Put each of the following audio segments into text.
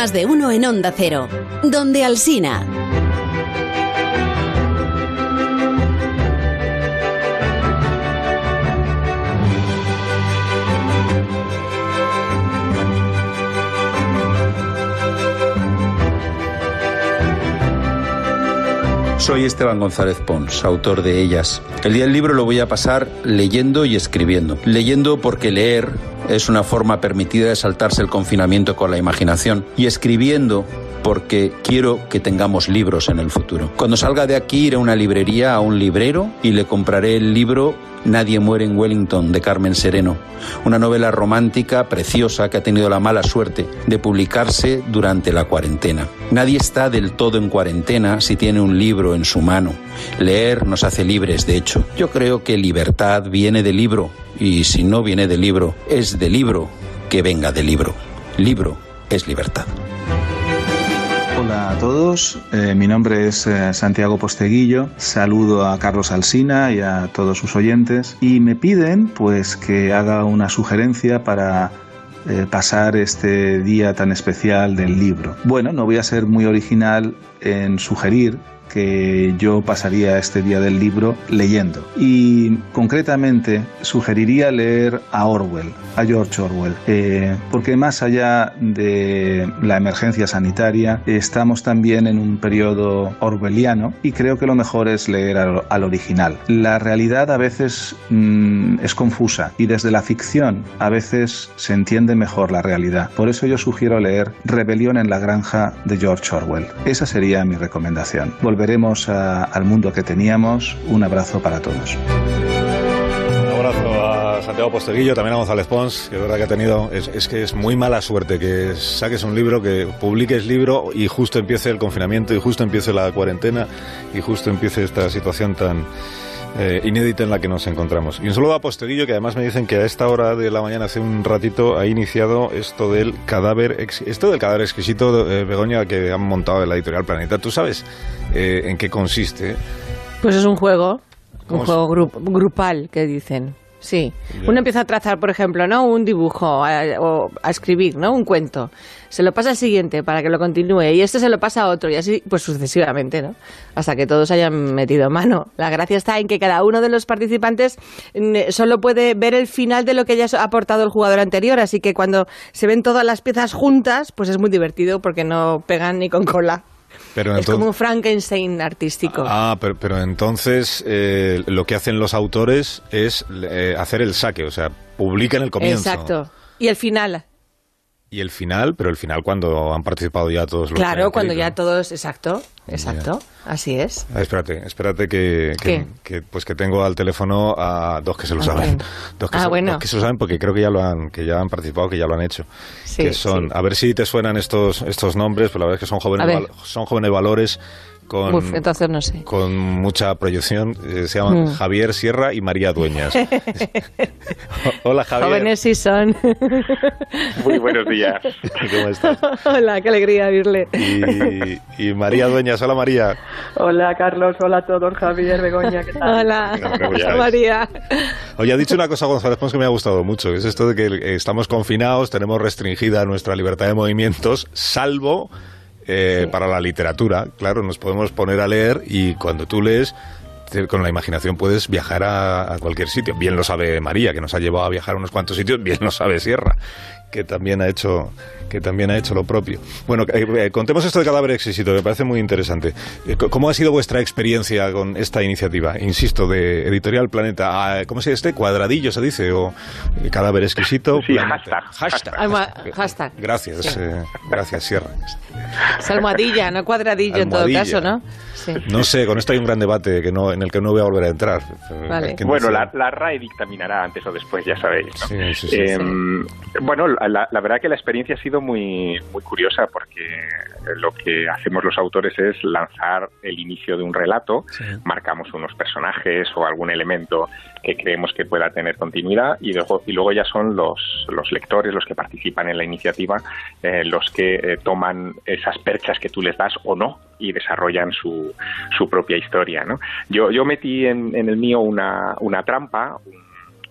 Más de uno en Onda Cero. Donde Alsina. Soy Esteban González Pons, autor de ellas. El día del libro lo voy a pasar leyendo y escribiendo. Leyendo porque leer es una forma permitida de saltarse el confinamiento con la imaginación. Y escribiendo porque quiero que tengamos libros en el futuro. Cuando salga de aquí iré a una librería, a un librero, y le compraré el libro Nadie muere en Wellington de Carmen Sereno, una novela romántica preciosa que ha tenido la mala suerte de publicarse durante la cuarentena. Nadie está del todo en cuarentena si tiene un libro en su mano. Leer nos hace libres, de hecho. Yo creo que libertad viene de libro, y si no viene de libro, es de libro que venga de libro. Libro es libertad. Hola a todos, eh, mi nombre es eh, Santiago Posteguillo, saludo a Carlos Alsina y a todos sus oyentes y me piden pues que haga una sugerencia para eh, pasar este día tan especial del libro. Bueno, no voy a ser muy original en sugerir que yo pasaría este día del libro leyendo. Y concretamente sugeriría leer a Orwell, a George Orwell, eh, porque más allá de la emergencia sanitaria, estamos también en un periodo orwelliano y creo que lo mejor es leer al, original. La realidad a veces mm, es confusa y desde la ficción a veces se entiende mejor la realidad. Por eso yo sugiero leer Rebelión en la granja de George Orwell. Esa sería mi recomendación volveremos al mundo que teníamos. Un abrazo para todos. Un abrazo a Santiago Posteguillo, también a González Pons, es verdad que ha tenido, es, que es muy mala suerte que saques un libro, que publiques libro y justo empiece el confinamiento y justo empiece la cuarentena y justo empiece esta situación tan, eh, inédita en la que nos encontramos. Y un saludo a Posteguillo, que además me dicen que a esta hora de la mañana, hace un ratito, ha iniciado esto del cadáver, esto del cadáver exquisito, eh, Begoña, que han montado en la editorial Planeta. ¿Tú sabes eh, en qué consiste? Pues es un juego, un juego grupal, que dicen. Sí. Uno empieza a trazar, por ejemplo, ¿no? Un dibujo o a escribir, ¿no? Un cuento. Se lo pasa al siguiente para que lo continúe y este se lo pasa a otro y así pues sucesivamente, ¿no? Hasta que todos hayan metido mano. La gracia está en que cada uno de los participantes mm, solo puede ver el final de lo que ya ha aportado el jugador anterior, así que cuando se ven todas las piezas juntas, pues es muy divertido porque no pegan ni con cola es como un Frankenstein artístico. Ah, pero, entonces eh, lo que hacen los autores es eh, hacer el saque, o sea, publican el comienzo. Exacto. Y el final. Y el final, pero el final cuando han participado ya todos los Claro, cuando ya todos, exacto, exacto, así es. Ah, espérate, espérate que, que, pues que tengo al teléfono a dos que se lo ah, saben. Dos que, ah, se, bueno. que se lo saben porque creo que ya lo han, que ya han participado, que ya lo han hecho. Sí, que son, a ver si te suenan estos, estos nombres, pues la verdad es que son jóvenes, son jóvenes valores con, entonces no sé. con mucha proyección. Eh, se llaman mm. Javier Sierra y María Dueñas. Hola, Javier. Jóvenes sí son. Muy buenos días. ¿Cómo estás? Hola, qué alegría oírle. Y, María Dueñas. Hola, María. Hola, Carlos. Hola a todos. Javier, Begoña, ¿qué tal? Hola, Hola María. Oye, ha dicho una cosa González Pons que me ha gustado mucho, es esto de que estamos confinados, tenemos restringida nuestra libertad de movimientos, salvo eh, para la literatura. Claro, nos podemos poner a leer y cuando tú lees con la imaginación puedes viajar a, cualquier sitio. Bien lo sabe María, que nos ha llevado a viajar a unos cuantos sitios, bien lo sabe Sierra, que también ha hecho que también ha hecho lo propio. Bueno, eh, eh, contemos esto de cadáver exquisito, que me parece muy interesante. ¿Cómo ha sido vuestra experiencia con esta iniciativa? Insisto, de Editorial Planeta. Ah, ¿Cómo se dice este? ¿Cuadradillo se dice? ¿O cadáver exquisito? Sí, hashtag. Hashtag. Gracias, gracias, Sierra. Es almohadilla, no cuadradillo en todo caso, ¿no? No sé, con esto hay un gran debate que no, en el que no voy a volver a entrar. bueno, la, la, RAE dictaminará antes o después, ya sabéis. Em, bueno, la, verdad que la experiencia ha sido muy, muy curiosa porque lo que hacemos los autores es lanzar el inicio de un relato, marcamos unos personajes o algún elemento que creemos que pueda tener continuidad y luego, y luego ya son los, los lectores, los que participan en la iniciativa, eh, los que eh, toman esas perchas que tú les das o no y desarrollan su, su propia historia. ¿no? Yo, yo metí en, en el mío una, una trampa,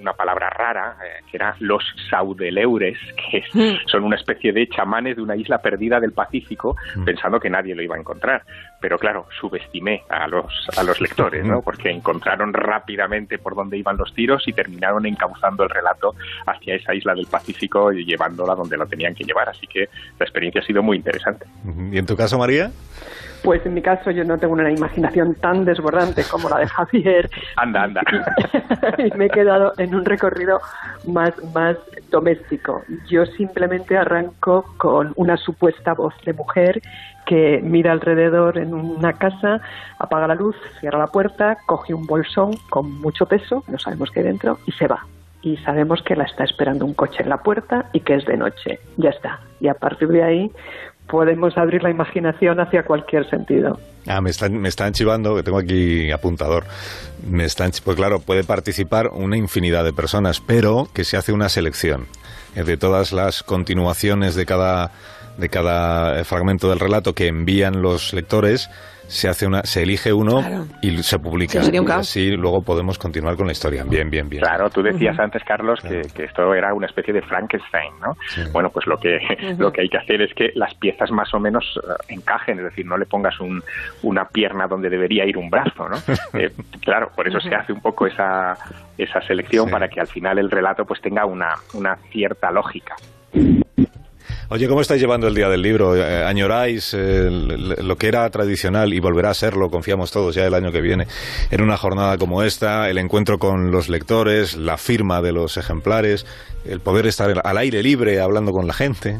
una palabra rara, eh, que era los saudeleures, que mm. son una especie de chamanes de una isla perdida del Pacífico, mm. pensando que nadie lo iba a encontrar. Pero claro, subestimé a los, a los lectores, ¿no? porque encontraron rápidamente por dónde iban los tiros y terminaron encauzando el relato hacia esa isla del Pacífico y llevándola donde lo tenían que llevar. Así que la experiencia ha sido muy interesante. ¿Y en tu caso, María? Pues en mi caso yo no tengo una imaginación tan desbordante como la de Javier. Anda, anda. y me he quedado en un recorrido más, más doméstico. Yo simplemente arranco con una supuesta voz de mujer que mira alrededor en una casa, apaga la luz, cierra la puerta, coge un bolsón con mucho peso, no sabemos qué hay dentro, y se va. Y sabemos que la está esperando un coche en la puerta y que es de noche. Ya está. Y a partir de ahí, podemos abrir la imaginación hacia cualquier sentido. Ah, me están, me están chivando, que tengo aquí apuntador. Me están, pues claro, puede participar una infinidad de personas, pero que se hace una selección de todas las continuaciones de cada, de cada fragmento del relato que envían los lectores se hace una, se elige uno y se publica. y así luego podemos continuar con la historia. Bien, bien, bien. Claro, tú decías antes, Carlos, que, esto era una especie de Frankenstein, ¿no? Bueno, pues lo que, lo que hay que hacer es que las piezas más o menos eh, encajen, es decir, no le pongas un, una pierna donde debería ir un brazo, ¿no? Eh, claro, por eso se hace un poco esa, esa selección para que al final el relato pues tenga una, una cierta lógica. Oye, ¿cómo estáis llevando el Día del Libro? Eh, ¿Añoráis eh, lo que era tradicional y volverá a serlo, confiamos todos ya el año que viene, en una jornada como esta, el encuentro con los lectores, la firma de los ejemplares, el poder estar al aire libre hablando con la gente?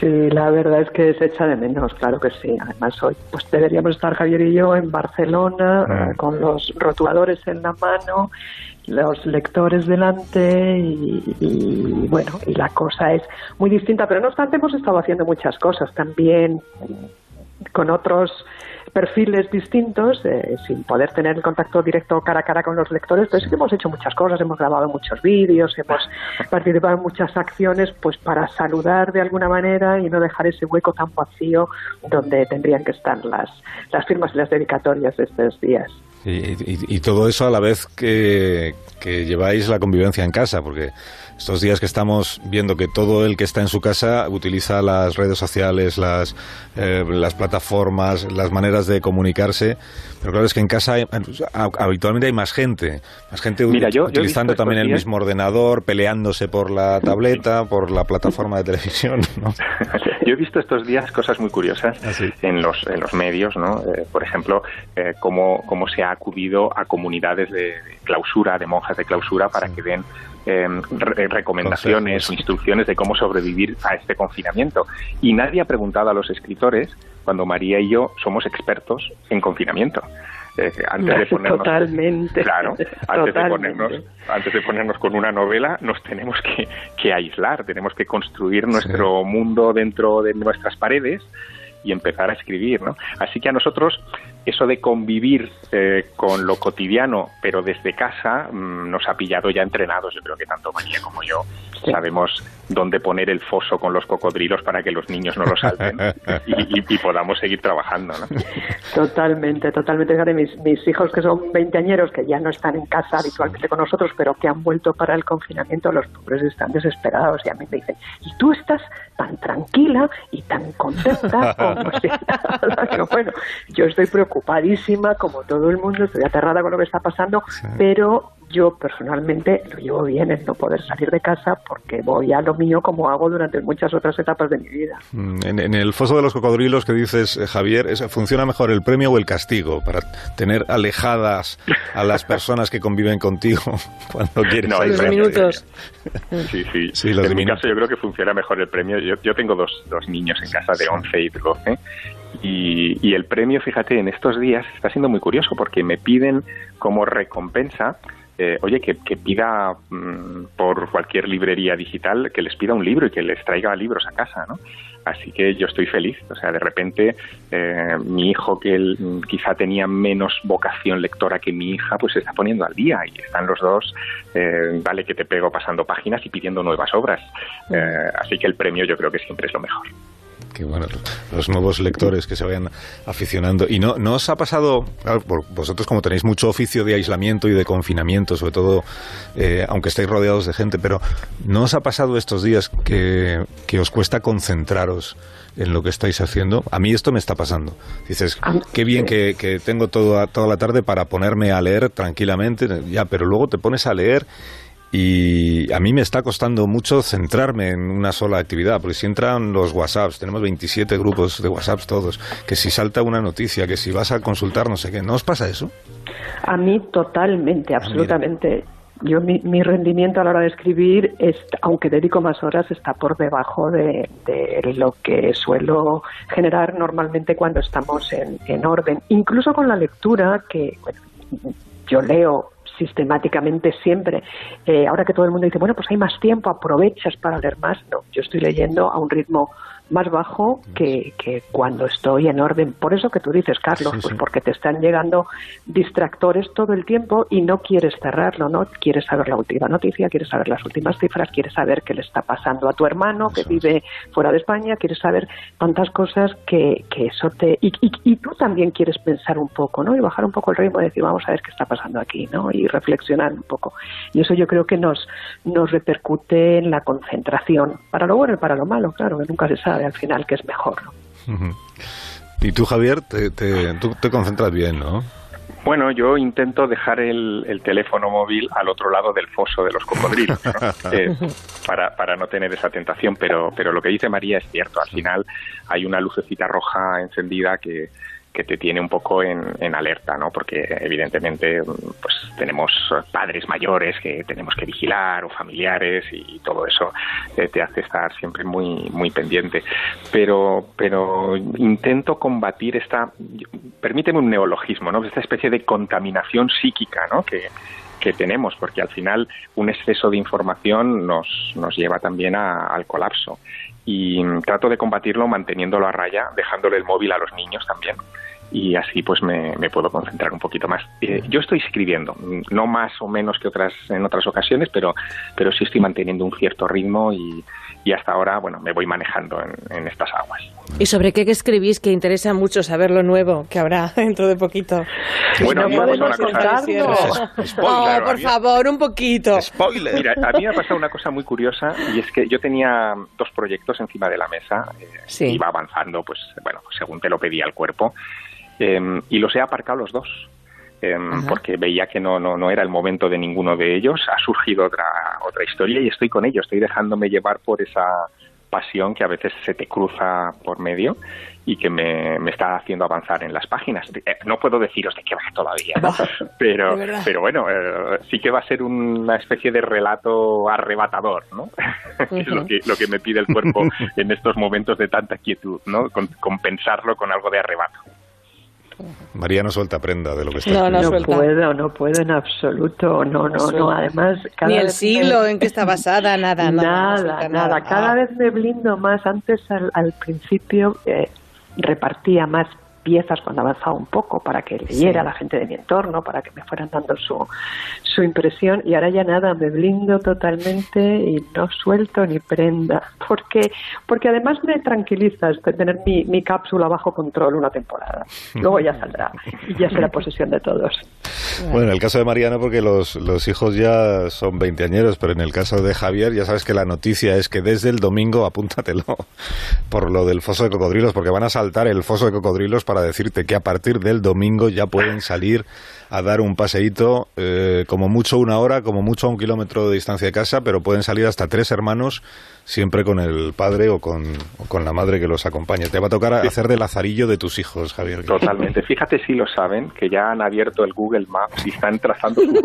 Sí, la verdad es que se echa de menos, claro que sí. Además, hoy pues deberíamos estar Javier y yo en Barcelona ah. con los rotuladores en la mano los lectores delante y, bueno, y la cosa es muy distinta, pero no obstante hemos estado haciendo muchas cosas también con otros perfiles distintos, eh, sin poder tener el contacto directo cara a cara con los lectores, pero sí que hemos hecho muchas cosas, hemos grabado muchos vídeos, hemos participado en muchas acciones, pues para saludar de alguna manera y no dejar ese hueco tan vacío donde tendrían que estar las, las firmas y las dedicatorias de estos días. Y, todo eso a la vez que, lleváis la convivencia en casa, porque estos días que estamos viendo que todo el que está en su casa utiliza las redes sociales, las, eh, las plataformas, las maneras de comunicarse, pero claro es que en casa habitualmente hay más gente, más gente utilizando también el mismo ordenador, peleándose por la tableta, por la plataforma de televisión. yo he visto estos días cosas muy curiosas ah, en, los, en los medios, ¿no? Eh, por ejemplo, eh, cómo, cómo se ha acudido a comunidades de, clausura, de monjas de clausura, para que den em, recomendaciones o instrucciones de cómo sobrevivir a este confinamiento. Y nadie ha preguntado a los escritores cuando María y yo somos expertos en confinamiento. Eh, antes de ponernos, totalmente. Claro, antes de ponernos, antes de ponernos con una novela, nos tenemos que, que aislar, tenemos que construir nuestro mundo dentro de nuestras paredes y empezar a escribir, ¿no? Así que a nosotros eso de convivir eh, con lo cotidiano, pero desde casa, mm, nos ha pillado ya entrenados. Yo creo que tanto María como yo sabemos dónde poner el foso con los cocodrilos para que los niños no lo salten y, podamos seguir trabajando. ¿no? Totalmente, totalmente. Mis, mis hijos que son veinteañeros, que ya no están en casa habitualmente con nosotros, pero que han vuelto para el confinamiento, los pobres están desesperados y a mí me dicen, ¿y tú estás tan tranquila y tan contenta como si bueno, yo estoy preocupadísima, como todo el mundo, estoy aterrada con lo que está pasando, pero yo personalmente lo llevo bien en no poder salir de casa porque voy a lo mío como hago durante muchas otras etapas de mi vida. Mm, en, el foso de los cocodrilos que dices, eh, Javier, ¿funciona mejor el premio o el castigo para tener alejadas a las personas que conviven contigo cuando quieren no, los minutos. Sí, sí. en mi caso yo creo que funciona mejor el premio. Yo, yo tengo dos, dos niños en casa de 11 y 12 y, y el premio, fíjate, en estos días está siendo muy curioso porque me piden como recompensa eh, oye, que, pida mm, por cualquier librería digital que les pida un libro y que les traiga libros a casa, ¿no? Así que yo estoy feliz. O sea, de repente eh, mi hijo, que él, mm, quizá tenía menos vocación lectora que mi hija, pues se está poniendo al día y están los dos, eh, vale que te pego pasando páginas y pidiendo nuevas obras. así que el premio yo creo que siempre es lo mejor. Que bueno, los nuevos lectores que se vayan aficionando. ¿Y no, no os ha pasado, vosotros como tenéis mucho oficio de aislamiento y de confinamiento, sobre todo, eh, aunque estáis rodeados de gente, pero ¿no os ha pasado estos días que, que os cuesta concentraros en lo que estáis haciendo? A mí esto me está pasando. Dices, qué bien que, que tengo toda, toda la tarde para ponerme a leer tranquilamente, ya, pero luego te pones a leer y a mí me está costando mucho centrarme en una sola actividad, porque si entran los WhatsApps, tenemos 27 grupos de WhatsApps todos, que si salta una noticia, que si vas a consultar no sé qué, ¿no os pasa eso? A mí totalmente, ah, absolutamente. Yo mi, rendimiento a la hora de escribir, es, aunque dedico más horas, está por debajo de, lo que suelo generar normalmente cuando estamos en, en orden. Incluso con la lectura, que yo leo sistemáticamente siempre. Eh, ahora que todo el mundo dice, bueno, pues hay más tiempo, aprovechas para leer más. No, yo estoy leyendo a un ritmo más bajo que, que, cuando estoy en orden. Por eso que tú dices, Carlos, pues porque te están llegando distractores todo el tiempo y no quieres cerrarlo, ¿no? Quieres saber la última noticia, quieres saber las últimas cifras, quieres saber qué le está pasando a tu hermano que vive fuera de España, quieres saber tantas cosas que, que eso te... Y, y, tú también quieres pensar un poco, ¿no? Y bajar un poco el ritmo y decir, vamos a ver qué está pasando aquí, ¿no? Y reflexionar un poco. Y eso yo creo que nos, nos repercute en la concentración, para lo bueno y para lo malo, claro, que nunca se sabe al final que es mejor. Y tú, Javier, te, tú te concentras bien, ¿no? Bueno, yo intento dejar el, teléfono móvil al otro lado del foso de los cocodrilos, eh, para, para no tener esa tentación, pero, pero lo que dice María es cierto, al final hay una lucecita roja encendida que, que te tiene un poco en, alerta, ¿no? Porque evidentemente pues tenemos padres mayores que tenemos que vigilar o familiares y, todo eso eh, te hace estar siempre muy muy pendiente. Pero pero intento combatir esta permíteme un neologismo, ¿no? Esta especie de contaminación psíquica, ¿no? Que que tenemos, porque al final un exceso de información nos, nos lleva también al colapso. Y trato de combatirlo manteniéndolo a raya, dejándole el móvil a los niños también y así pues me, puedo concentrar un poquito más. Eh, yo estoy escribiendo, no más o menos que otras en otras ocasiones, pero, pero sí estoy manteniendo un cierto ritmo y, y hasta ahora bueno me voy manejando en, estas aguas. ¿Y sobre qué escribís? Que interesa mucho saber lo nuevo que habrá dentro de poquito. Bueno, no podemos contarlo. Oh, por favor, un poquito. Spoiler. Mira, a mí me ha pasado una cosa muy curiosa y es que yo tenía dos proyectos encima de la mesa, eh, iba avanzando, pues bueno, según te lo pedía el cuerpo. Em, y los he aparcado los dos. Em, porque veía que no, no, no era el momento de ninguno de ellos. Ha surgido otra, otra historia y estoy con ellos, estoy dejándome llevar por esa pasión que a veces se te cruza por medio y que me, me está haciendo avanzar en las páginas. Eh, no puedo deciros de qué va todavía, pero, pero bueno, eh, sí que va a ser una especie de relato arrebatador, ¿no? es lo que, lo que me pide el cuerpo en estos momentos de tanta quietud, ¿no? compensarlo con algo de arrebato. María no suelta prenda de lo que está No, no, no puedo, no puedo en absoluto, no, no, no, además... Ni el siglo en que está basada, nada, nada. Nada, cada vez me blindo más, antes al, al principio eh, repartía más piezas cuando avanzaba un poco para que leyera la gente de mi entorno, para que me fueran dando su, su impresión y ahora ya nada, me blindo totalmente y no suelto ni prenda, porque, porque además me tranquiliza tener mi, mi cápsula bajo control una temporada. Luego ya saldrá y ya será posesión de todos. Bueno, en el caso de Mariano, porque los, los hijos ya son veinteañeros, pero en el caso de Javier, ya sabes que la noticia es que desde el domingo, apúntatelo, por lo del foso de cocodrilos, porque van a saltar el foso de cocodrilos para decirte que a partir del domingo ya pueden salir a dar un paseíto, eh, como mucho una hora, como mucho a un kilómetro de distancia de casa, pero pueden salir hasta tres hermanos, siempre con el padre o con, la madre que los acompañe. Te va a tocar hacer de lazarillo de tus hijos, Javier. Totalmente. Fíjate si lo saben, que ya han abierto el Google Maps y están trazando su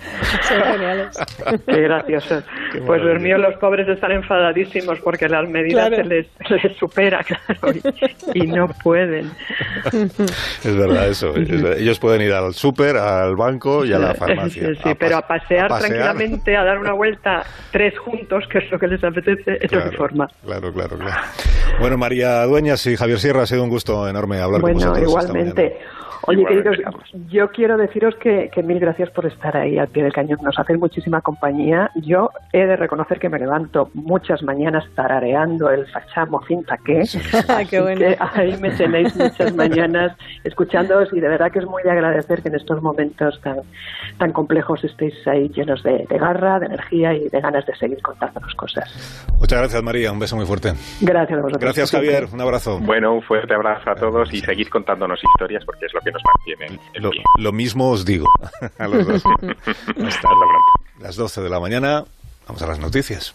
Son geniales. Qué graciosos. pues los míos, los pobres, están enfadadísimos porque las medidas se, les, les, supera, claro, y, no pueden. Es verdad eso. ellos pueden ir al súper, al banco y a la farmacia. Sí, sí, pero a pasear, tranquilamente, a dar una vuelta tres juntos, que es lo que les apetece, es claro, forma. Claro, claro, claro. Bueno, María Dueñas y Javier Sierra, ha sido un gusto enorme hablar con vosotros. Bueno, igualmente. Oye, queridos, yo quiero deciros que, mil gracias por estar ahí al pie del cañón. Nos hacen muchísima compañía. Yo he de reconocer que me levanto muchas mañanas tarareando el fachamo cinta que. Qué bueno. ahí me tenéis muchas mañanas escuchándoos y de verdad que es muy de agradecer que en estos momentos tan, tan complejos estéis ahí llenos de, garra, de energía y de ganas de seguir contándonos cosas. Muchas gracias, María. Un beso muy fuerte. Gracias a vosotros. Gracias, Javier. Un abrazo. Bueno, un fuerte abrazo a todos y seguid contándonos historias porque es lo que nos mantiene. Lo, lo, mismo os digo a los dos. Hasta las 12 de la mañana. Vamos a las noticias.